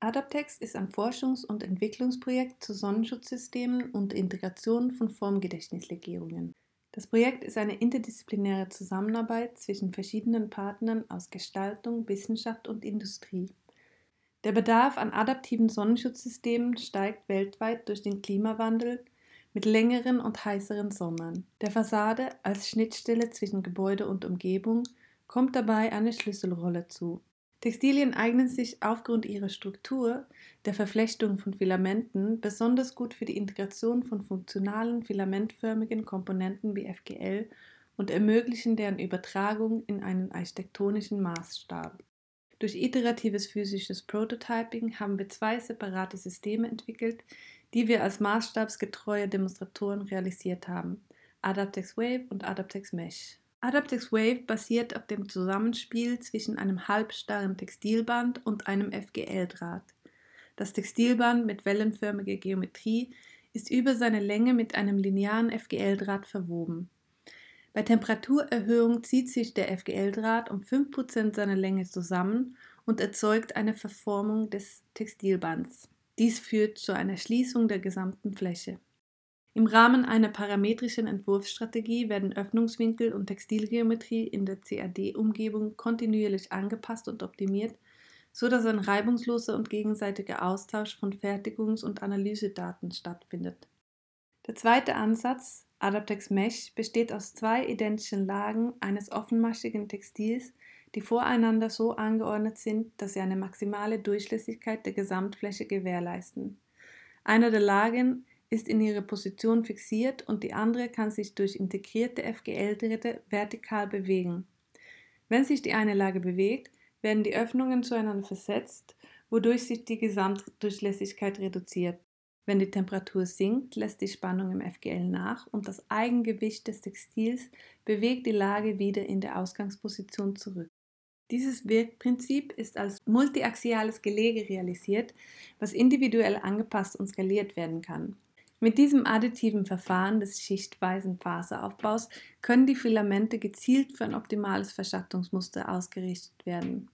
Adaptex ist ein Forschungs- und Entwicklungsprojekt zu Sonnenschutzsystemen und Integration von Formgedächtnislegierungen. Das Projekt ist eine interdisziplinäre Zusammenarbeit zwischen verschiedenen Partnern aus Gestaltung, Wissenschaft und Industrie. Der Bedarf an adaptiven Sonnenschutzsystemen steigt weltweit durch den Klimawandel mit längeren und heißeren Sommern. Der Fassade als Schnittstelle zwischen Gebäude und Umgebung kommt dabei eine Schlüsselrolle zu. Textilien eignen sich aufgrund ihrer Struktur, der Verflechtung von Filamenten, besonders gut für die Integration von funktionalen filamentförmigen Komponenten wie FGL und ermöglichen deren Übertragung in einen architektonischen Maßstab. Durch iteratives physisches Prototyping haben wir zwei separate Systeme entwickelt, die wir als maßstabsgetreue Demonstratoren realisiert haben: Adaptex Wave und Adaptex Mesh. Adaptex Wave basiert auf dem Zusammenspiel zwischen einem halbstarren Textilband und einem FGL-Draht. Das Textilband mit wellenförmiger Geometrie ist über seine Länge mit einem linearen FGL-Draht verwoben. Bei Temperaturerhöhung zieht sich der FGL-Draht um 5% seiner Länge zusammen und erzeugt eine Verformung des Textilbands. Dies führt zu einer Schließung der gesamten Fläche. Im Rahmen einer parametrischen Entwurfsstrategie werden Öffnungswinkel und Textilgeometrie in der CAD-Umgebung kontinuierlich angepasst und optimiert, so dass ein reibungsloser und gegenseitiger Austausch von Fertigungs- und Analysedaten stattfindet. Der zweite Ansatz Adaptex Mesh besteht aus zwei identischen Lagen eines offenmaschigen Textils, die voreinander so angeordnet sind, dass sie eine maximale Durchlässigkeit der Gesamtfläche gewährleisten. Eine der Lagen ist in ihre Position fixiert und die andere kann sich durch integrierte FGL-Drähte vertikal bewegen. Wenn sich die eine Lage bewegt, werden die Öffnungen zueinander versetzt, wodurch sich die Gesamtdurchlässigkeit reduziert. Wenn die Temperatur sinkt, lässt die Spannung im FGL nach und das Eigengewicht des Textils bewegt die Lage wieder in der Ausgangsposition zurück. Dieses Wirkprinzip ist als multiaxiales Gelege realisiert, was individuell angepasst und skaliert werden kann. Mit diesem additiven Verfahren des schichtweisen Faseraufbaus können die Filamente gezielt für ein optimales Verschattungsmuster ausgerichtet werden.